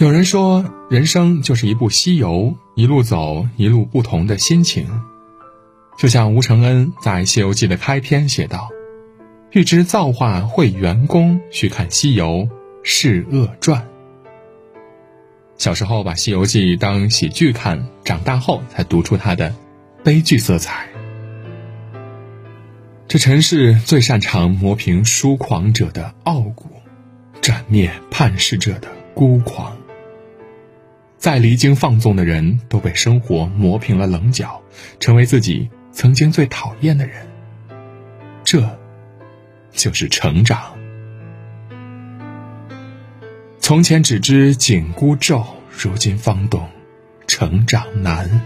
有人说，人生就是一部西游，一路走，一路不同的心情。就像吴承恩在《西游记》的开篇写道：“欲知造化会元功，须看《西游释厄传》。”小时候把《西游记》当喜剧看，长大后才读出它的悲剧色彩。这尘世最擅长磨平疏狂者的傲骨，斩灭叛世者的孤狂。再离经放纵的人都被生活磨平了棱角，成为自己曾经最讨厌的人。这，就是成长。从前只知紧箍咒，如今方懂成长难。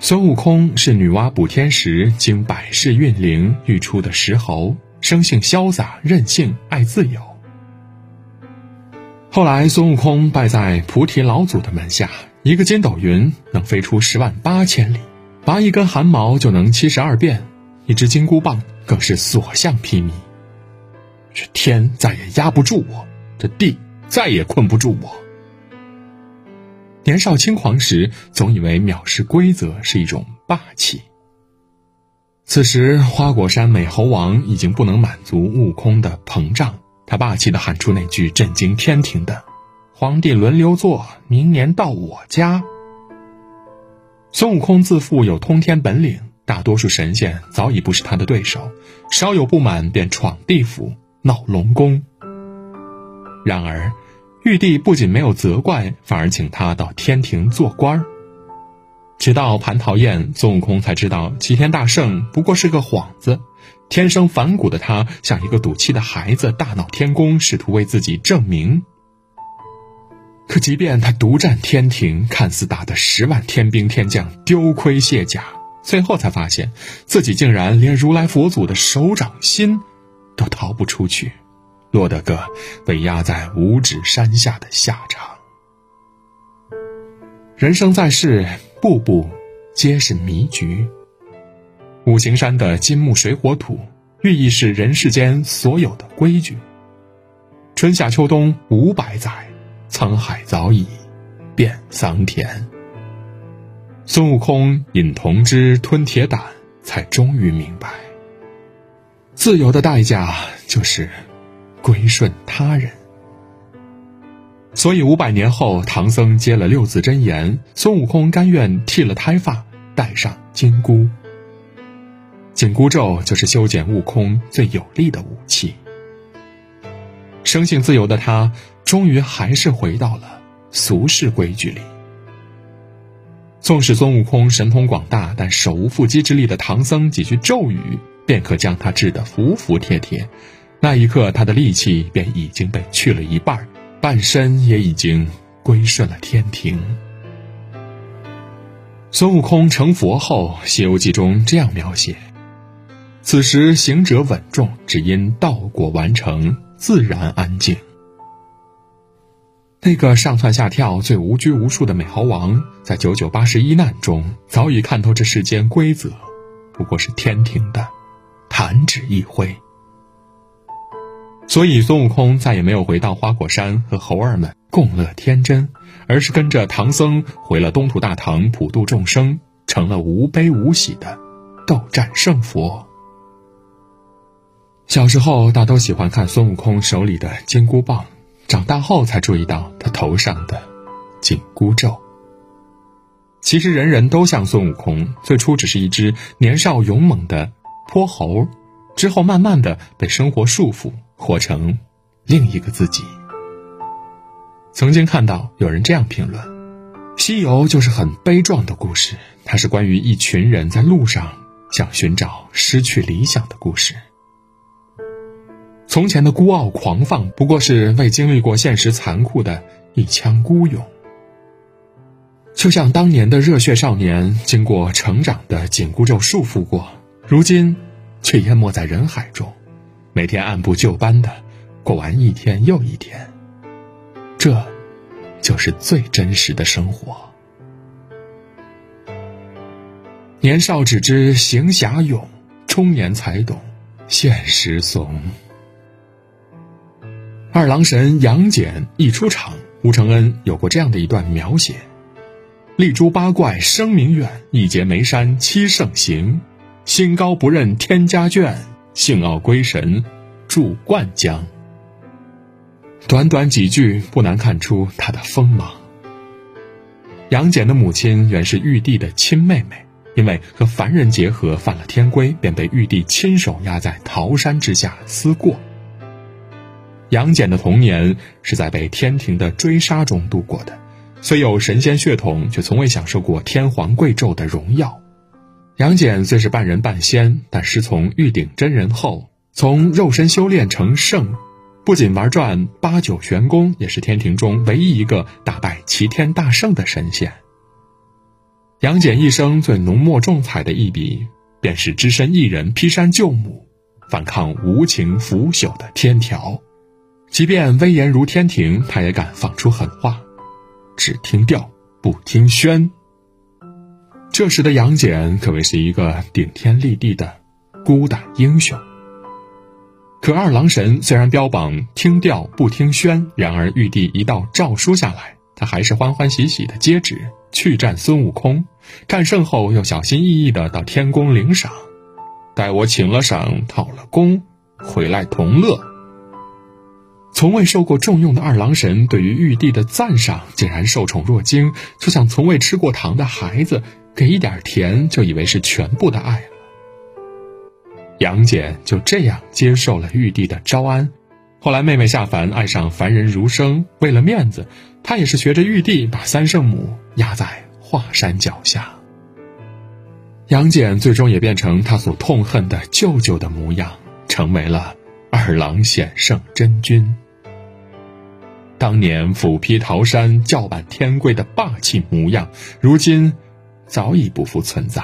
孙悟空是女娲补天时经百世运灵育出的石猴，生性潇洒任性，爱自由。后来，孙悟空拜在菩提老祖的门下，一个筋斗云能飞出十万八千里，拔一根汗毛就能七十二变，一只金箍棒更是所向披靡。这天再也压不住我，这地再也困不住我。年少轻狂时，总以为藐视规则是一种霸气。此时，花果山美猴王已经不能满足悟空的膨胀。他霸气地喊出那句震惊天庭的：“皇帝轮流坐，明年到我家。”孙悟空自负有通天本领，大多数神仙早已不是他的对手，稍有不满便闯地府闹龙宫。然而，玉帝不仅没有责怪，反而请他到天庭做官儿。直到蟠桃宴，孙悟空才知道齐天大圣不过是个幌子。天生反骨的他，像一个赌气的孩子，大闹天宫，试图为自己证明。可即便他独占天庭，看似打得十万天兵天将丢盔卸甲，最后才发现自己竟然连如来佛祖的手掌心都逃不出去，落得个被压在五指山下的下场。人生在世，步步皆是迷局。五行山的金木水火土，寓意是人世间所有的规矩。春夏秋冬五百载，沧海早已变桑田。孙悟空饮铜汁吞铁胆，才终于明白，自由的代价就是归顺他人。所以五百年后，唐僧接了六字真言，孙悟空甘愿剃了胎发，戴上金箍。紧箍咒就是修剪悟空最有力的武器。生性自由的他，终于还是回到了俗世规矩里。纵使孙悟空神通广大，但手无缚鸡之力的唐僧几句咒语，便可将他治得服服帖帖。那一刻，他的力气便已经被去了一半，半身也已经归顺了天庭。孙悟空成佛后，《西游记》中这样描写。此时行者稳重，只因道果完成，自然安静。那个上蹿下跳、最无拘无束的美猴王，在九九八十一难中，早已看透这世间规则，不过是天庭的弹指一挥。所以孙悟空再也没有回到花果山和猴儿们共乐天真，而是跟着唐僧回了东土大唐，普度众生，成了无悲无喜的斗战胜佛。小时候，大都喜欢看孙悟空手里的金箍棒，长大后才注意到他头上的紧箍咒。其实，人人都像孙悟空，最初只是一只年少勇猛的泼猴，之后慢慢的被生活束缚，活成另一个自己。曾经看到有人这样评论：“西游就是很悲壮的故事，它是关于一群人在路上想寻找失去理想的故事。”从前的孤傲狂放，不过是未经历过现实残酷的一腔孤勇。就像当年的热血少年，经过成长的紧箍咒束缚过，如今却淹没在人海中，每天按部就班的过完一天又一天。这，就是最真实的生活。年少只知行侠勇，中年才懂现实怂。二郎神杨戬一出场，吴承恩有过这样的一段描写：“立诛八怪声名远，一结眉山七圣行。心高不认天家眷，性傲归神住灌江。”短短几句，不难看出他的锋芒。杨戬的母亲原是玉帝的亲妹妹，因为和凡人结合犯了天规，便被玉帝亲手压在桃山之下思过。杨戬的童年是在被天庭的追杀中度过的，虽有神仙血统，却从未享受过天皇贵胄的荣耀。杨戬虽是半人半仙，但师从玉鼎真人后，从肉身修炼成圣，不仅玩转八九玄功，也是天庭中唯一一个打败齐天大圣的神仙。杨戬一生最浓墨重彩的一笔，便是只身一人劈山救母，反抗无情腐朽的天条。即便威严如天庭，他也敢放出狠话，只听调不听宣。这时的杨戬可谓是一个顶天立地的孤胆英雄。可二郎神虽然标榜听调不听宣，然而玉帝一道诏书下来，他还是欢欢喜喜的接旨去战孙悟空。战胜后又小心翼翼的到天宫领赏，待我请了赏讨了功，回来同乐。从未受过重用的二郎神，对于玉帝的赞赏竟然受宠若惊，就像从未吃过糖的孩子，给一点甜就以为是全部的爱了。杨戬就这样接受了玉帝的招安。后来妹妹下凡，爱上凡人儒生，为了面子，他也是学着玉帝，把三圣母压在华山脚下。杨戬最终也变成他所痛恨的舅舅的模样，成为了。二郎显圣真君，当年斧劈桃山、叫板天规的霸气模样，如今早已不复存在。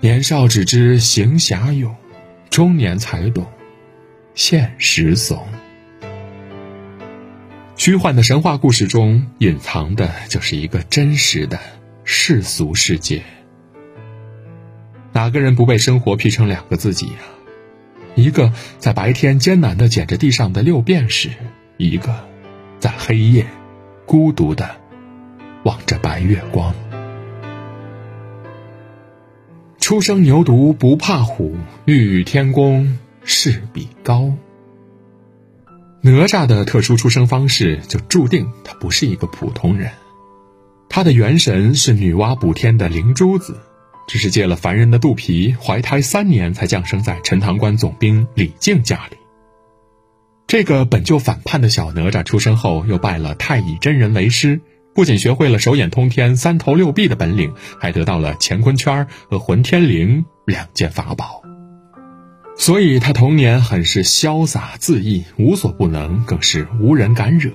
年少只知行侠勇，中年才懂现实怂。虚幻的神话故事中，隐藏的就是一个真实的世俗世界。哪个人不被生活劈成两个自己呀？一个在白天艰难的捡着地上的六便士，一个在黑夜孤独的望着白月光。初生牛犊不怕虎，欲与天公试比高。哪吒的特殊出生方式就注定他不是一个普通人，他的元神是女娲补天的灵珠子。只是借了凡人的肚皮，怀胎三年才降生在陈塘关总兵李靖家里。这个本就反叛的小哪吒出生后，又拜了太乙真人为师，不仅学会了手眼通天、三头六臂的本领，还得到了乾坤圈和混天绫两件法宝。所以他童年很是潇洒恣意，无所不能，更是无人敢惹。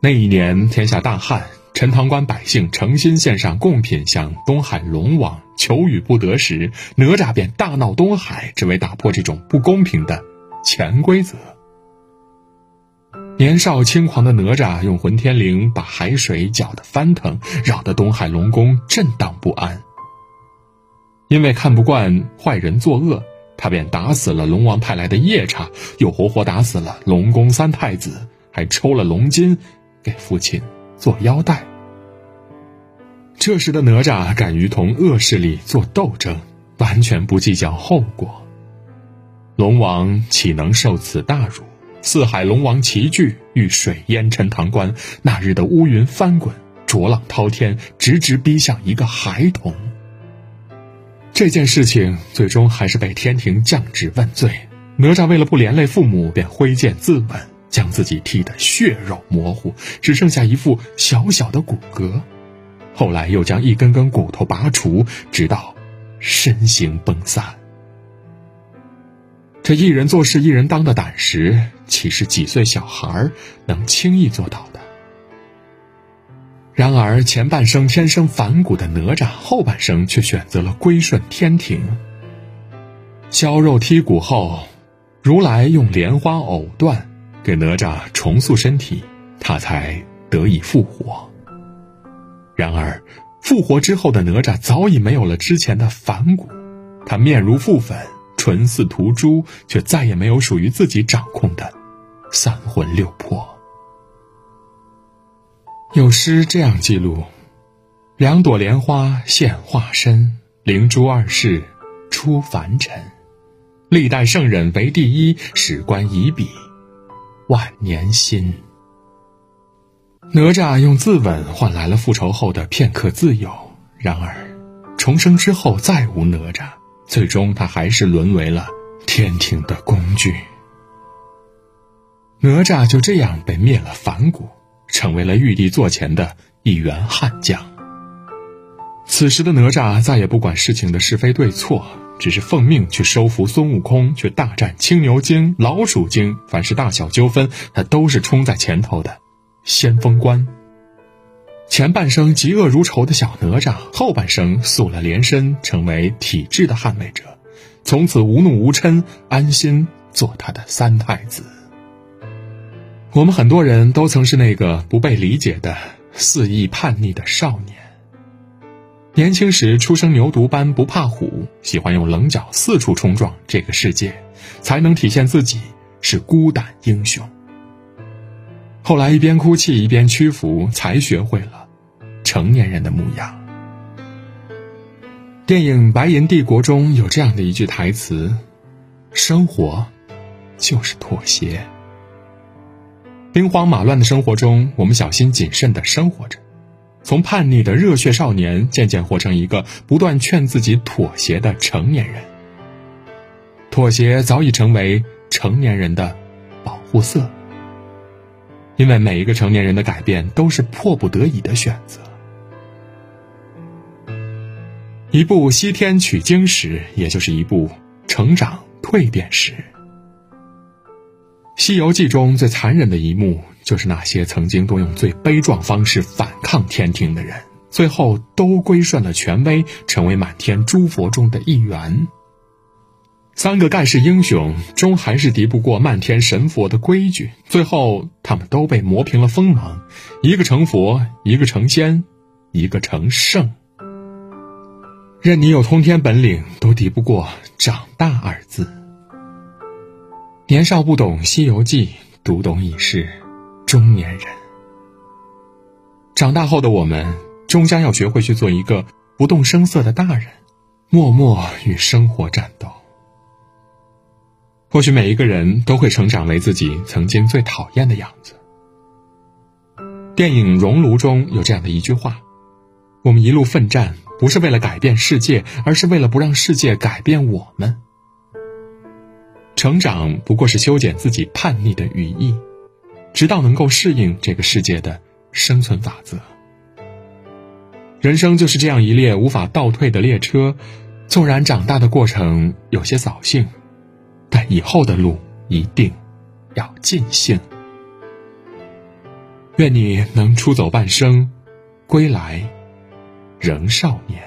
那一年天下大旱。陈塘关百姓诚心献上贡品向东海龙王求雨不得时，哪吒便大闹东海，只为打破这种不公平的潜规则。年少轻狂的哪吒用混天绫把海水搅得翻腾，扰得东海龙宫震荡不安。因为看不惯坏人作恶，他便打死了龙王派来的夜叉，又活活打死了龙宫三太子，还抽了龙筋给父亲。做腰带。这时的哪吒敢于同恶势力做斗争，完全不计较后果。龙王岂能受此大辱？四海龙王齐聚，遇水淹陈塘关。那日的乌云翻滚，浊浪滔天，直直逼向一个孩童。这件事情最终还是被天庭降旨问罪。哪吒为了不连累父母，便挥剑自刎。将自己剃得血肉模糊，只剩下一副小小的骨骼。后来又将一根根骨头拔除，直到身形崩散。这一人做事一人当的胆识，岂是几岁小孩能轻易做到的？然而前半生天生反骨的哪吒，后半生却选择了归顺天庭。削肉剔骨后，如来用莲花藕断。给哪吒重塑身体，他才得以复活。然而，复活之后的哪吒早已没有了之前的反骨，他面如覆粉，唇似涂朱，却再也没有属于自己掌控的三魂六魄。有诗这样记录：“两朵莲花现化身，灵珠二世出凡尘。历代圣人为第一，史官以笔万年新。”哪吒用自刎换来了复仇后的片刻自由，然而，重生之后再无哪吒，最终他还是沦为了天庭的工具。哪吒就这样被灭了反骨。成为了玉帝座前的一员悍将。此时的哪吒再也不管事情的是非对错，只是奉命去收服孙悟空，去大战青牛精、老鼠精。凡是大小纠纷，他都是冲在前头的先锋官。前半生嫉恶如仇的小哪吒，后半生塑了连身，成为体制的捍卫者，从此无怒无嗔，安心做他的三太子。我们很多人都曾是那个不被理解的肆意叛逆的少年。年轻时初生牛犊般不怕虎，喜欢用棱角四处冲撞这个世界，才能体现自己是孤胆英雄。后来一边哭泣一边屈服，才学会了成年人的模样。电影《白银帝国》中有这样的一句台词：“生活就是妥协。”兵荒马乱的生活中，我们小心谨慎的生活着，从叛逆的热血少年渐渐活成一个不断劝自己妥协的成年人。妥协早已成为成年人的保护色，因为每一个成年人的改变都是迫不得已的选择。一部西天取经史，也就是一部成长蜕变史。《西游记》中最残忍的一幕，就是那些曾经都用最悲壮方式反抗天庭的人，最后都归顺了权威，成为满天诸佛中的一员。三个盖世英雄，终还是敌不过漫天神佛的规矩，最后他们都被磨平了锋芒，一个成佛，一个成仙，一个成圣。任你有通天本领，都敌不过“长大”二字。年少不懂《西游记》，读懂已是中年人。长大后的我们，终将要学会去做一个不动声色的大人，默默与生活战斗。或许每一个人都会成长为自己曾经最讨厌的样子。电影《熔炉》中有这样的一句话：“我们一路奋战，不是为了改变世界，而是为了不让世界改变我们。”成长不过是修剪自己叛逆的羽翼，直到能够适应这个世界的生存法则。人生就是这样一列无法倒退的列车，纵然长大的过程有些扫兴，但以后的路一定要尽兴。愿你能出走半生，归来仍少年。